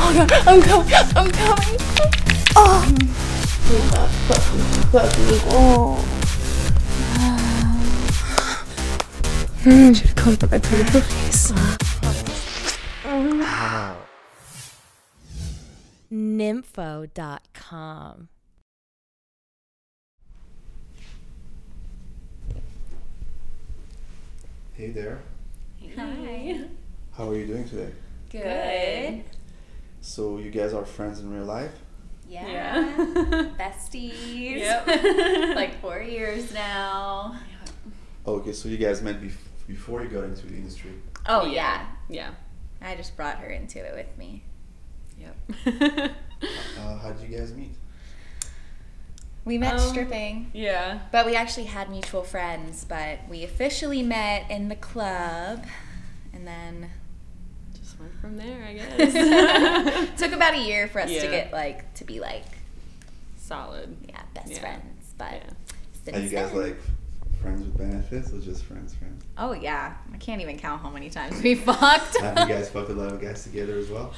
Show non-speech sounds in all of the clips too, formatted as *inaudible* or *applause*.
Oh I'm coming, I'm coming. Oh. Oh. Should call it my pretty face. Nympho.com. Hey there. Hi. How are you doing today? Good. So you guys are friends in real life? Yeah. Yeah. *laughs* Besties. Yep. *laughs* like four years now. Oh, okay, so you guys met bef- before you got into the industry. Oh yeah. Yeah. I just brought her into it with me. Yep. *laughs* Uh, how did you guys meet? We met Um, stripping. yeah. But we actually had mutual friends, but we officially met in the club and then Just went from there, I *laughs* guess. *laughs* took about a year for us to get like to be like Solid. yeah, best Yeah. friends. But Yeah. Are you guys then- like friends with benefits or just friends, friends? Oh yeah. I can't even count how many times we *laughs* fucked. Have you guys fucked a lot of guys together as well?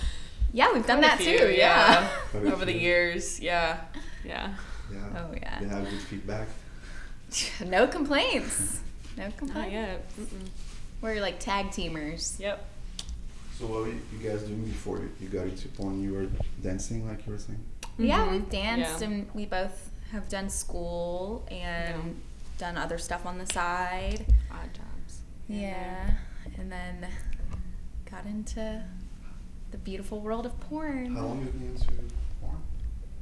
yeah, we've done Quite that few, too. Yeah. *laughs* Quite a Over the years. Yeah. Yeah. Yeah. Oh, yeah. They have good feedback. *laughs* no complaints. No Not complaints. yet. Mm-mm. We're like tag teamers. Yep. So what were you you guys doing before you, you got into porn? You were dancing, like you were saying? Yeah, Mhm. we've danced Yeah. and we both have done school and done other stuff on the side. Odd jobs. Yeah. And then got into the beautiful world of porn. How long have you been into porn?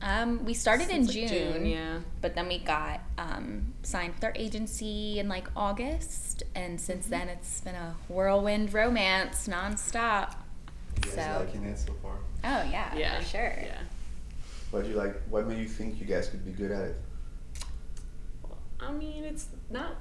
Um, we started in Since, June, like, Yeah. but then we got um, signed with our agency in like August, and since Mm-hmm. then it's been a whirlwind romance nonstop. You guys So- liking it so far? Oh yeah, Yeah. for sure. Yeah. What do you like? What made you think you guys could be good at it? I mean, it's not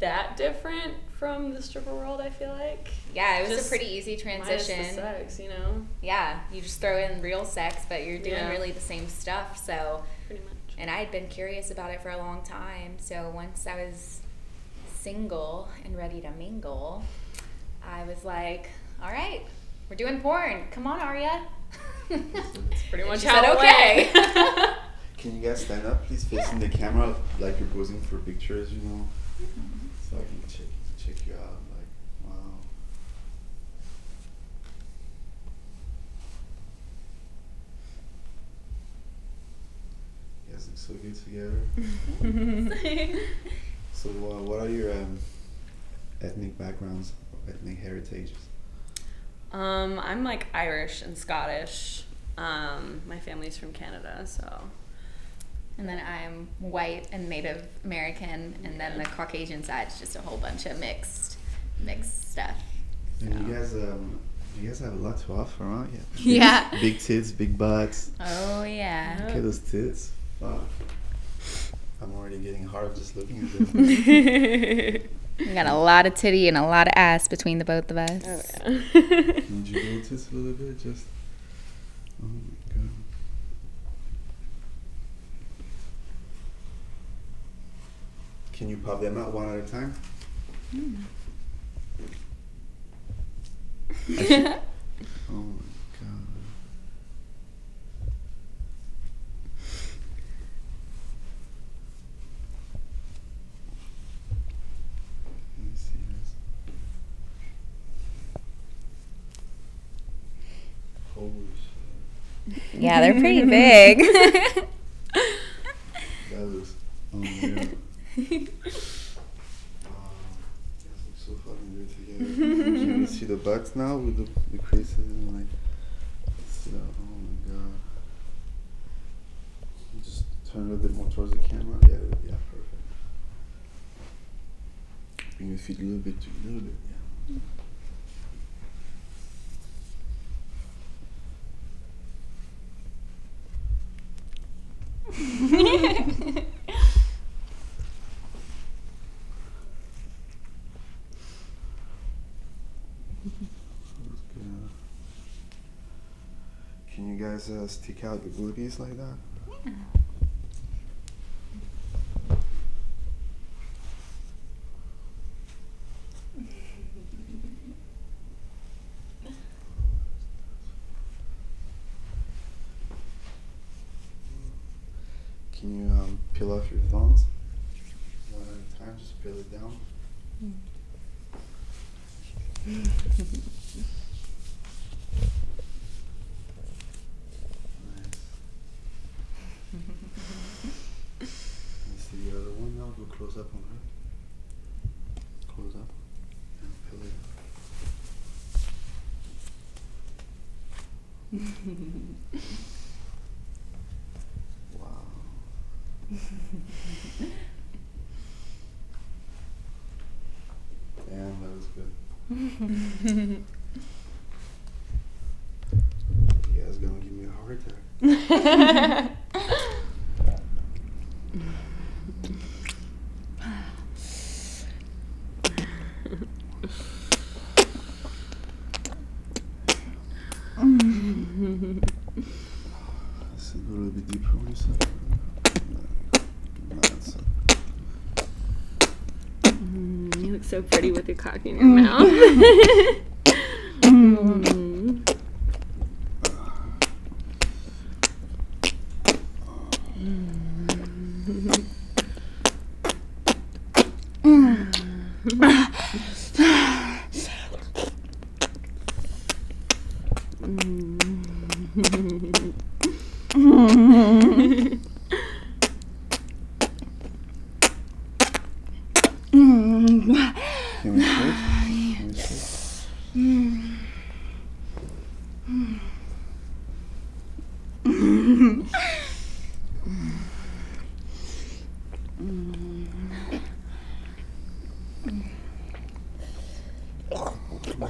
that different from the stripper world, I feel like. Yeah, it was Just a pretty easy transition. sex, you know? Yeah, you just throw in real sex, but you're doing Yeah. really the same stuff. So, Pretty much. and I had been curious about it for a long time. So once I was single and ready to mingle, I was like, "All right, we're doing porn. Come on, Arya." It's *laughs* pretty much how said it okay. *laughs* *laughs* Can you guys stand up, please, facing the camera, like you're posing for pictures, you know, so I can check check you out. Like, wow. You guys look so good together. *laughs* So, uh, what are your um, ethnic backgrounds, ethnic heritages? Um, I'm like Irish and Scottish. Um, my family's from Canada, so and then I'm white and Native American, and then the Caucasian side is just a whole bunch of mixed, mixed stuff. And you guys, um, you guys have a lot to offer, huh? Yeah. *laughs* Big, Yeah. Big tits, big butts. Oh yeah. Look at those tits. Fuck. I'm already getting hard just looking at them. *laughs* We got a lot of titty and a lot of ass between the both of us. oh yeah. Can you jiggle tits a little bit? Just. Oh my god. Can you pop them out one at a time? Hmm. Oh my god. Let me see this. Holy shit. yeah, they're pretty big. *laughs* That looks unreal. Wow. Guys look so fucking good together. Butts now with the, the creases and like that? Oh my god. Just turn a little bit more towards the camera. Yeah, yeah, perfect. Bring your feet a little bit, a little bit, yeah. Can you guys uh, stick out your booties like that? Can you um, peel off your thumbs? One at a time, just peel it down. Nice. *laughs* Let's see the other one now. Go close up on her. Close up. And peel it. Wow. Damn, that was good. *laughs* You guys gonna give me a heart attack. *laughs* a little bit deeper on this side. Mm, you look so pretty with your cock in your mouth. *laughs* Mm. Can we switch? Can we switch? Let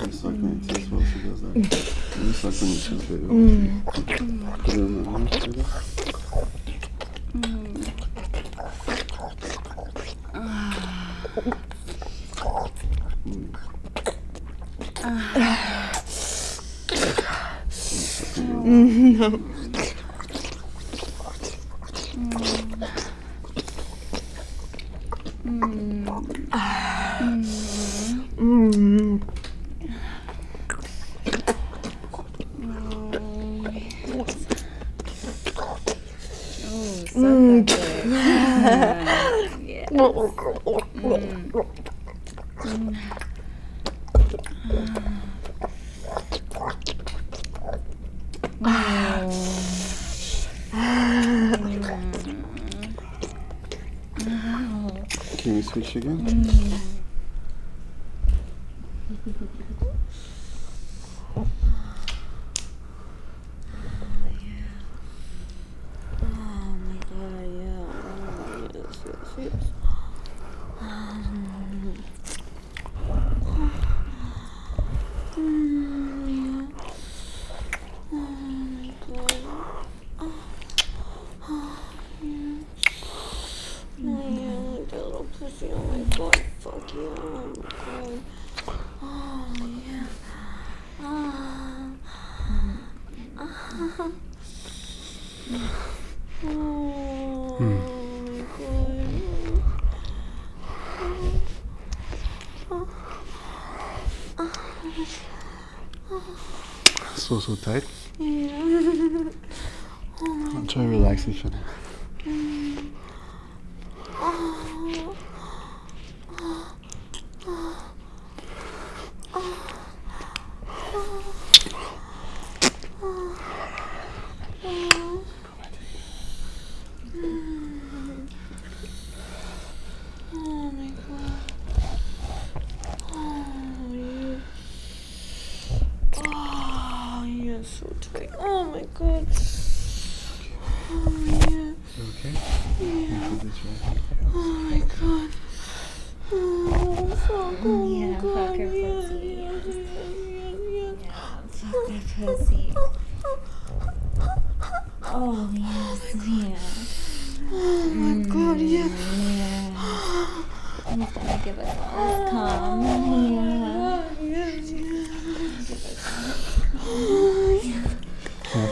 me suck on your tits while she does that. Let me suck on your tits, baby. Put it in my mouth, baby. Can we switch again? Oh my god, yeah. Oh, yes, yes, yes. Mm, yeah. Oh my god. Oh, yeah. Oh, yeah, like that little pussy. Oh my god, fuck yeah. Oh my god. Oh, yeah. Ah. Ah. Oh my god. So, tight. Yeah. I'll try relaxation. Oh my god. Oh, yeah. Oh, yeah, so tight. Oh my god. Oh, yeah. You okay? Yeah. Put right. Oh my god. Oh, fuck. Oh Yeah, my fuck god. her yeah, pussy. yeah, yeah, yeah, Yeah, fuck that pussy. Oh, yes, yeah. Oh my oh mm, god, yeah. Yeah. He's gonna give us all his cum. Oh yeah. Oh, yes, yeah.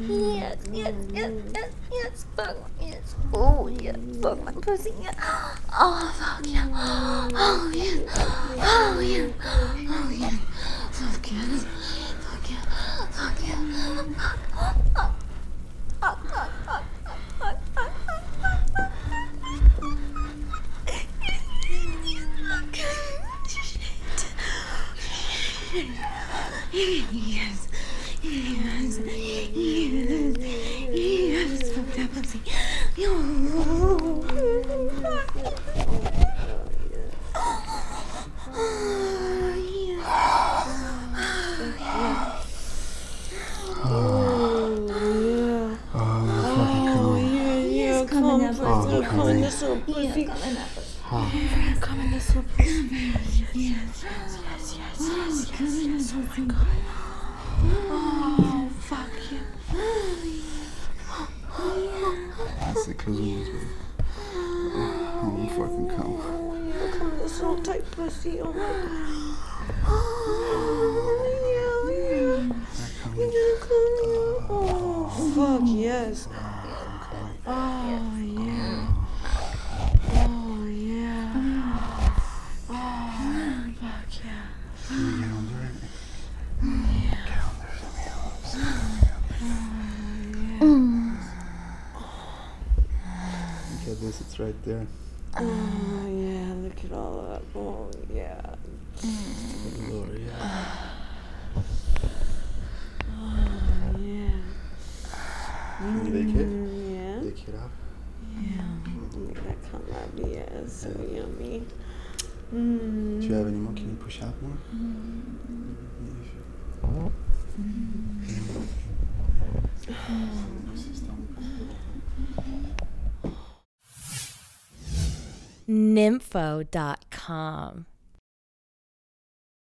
yes, yes, yes, yes, yes, yes, fuck, yes, oh, yeah, fuck my pussy, yeah, *gasps* oh, fuck, yeah, *gasps* oh, *gasps* oh, yeah, oh, yeah, oh, yeah, Oh, Come in this little pussy. Yes, yes, yes, yes, yes, yes. Oh my god. Oh, fuck you. that's it, close ears, baby. Oh, fucking come. Oh, come in this little tight pussy. Oh my god. Oh, yeah, yeah. That You coming. gonna come? Oh, fuck yes. I'm coming. Oh, yeah. Oh, yeah. Oh, fuck yeah. Can you get under it? Get under it. Look at this, it's right there. Oh, yeah, look at all of that. Oh, yeah. Lord, yeah. Oh, yeah. Can you lick it? Mm, yeah. Lick it up. Make that come out. Yeah, so yummy. Mm. Do you have any more? Can you push out more? *sighs* Nympho.com.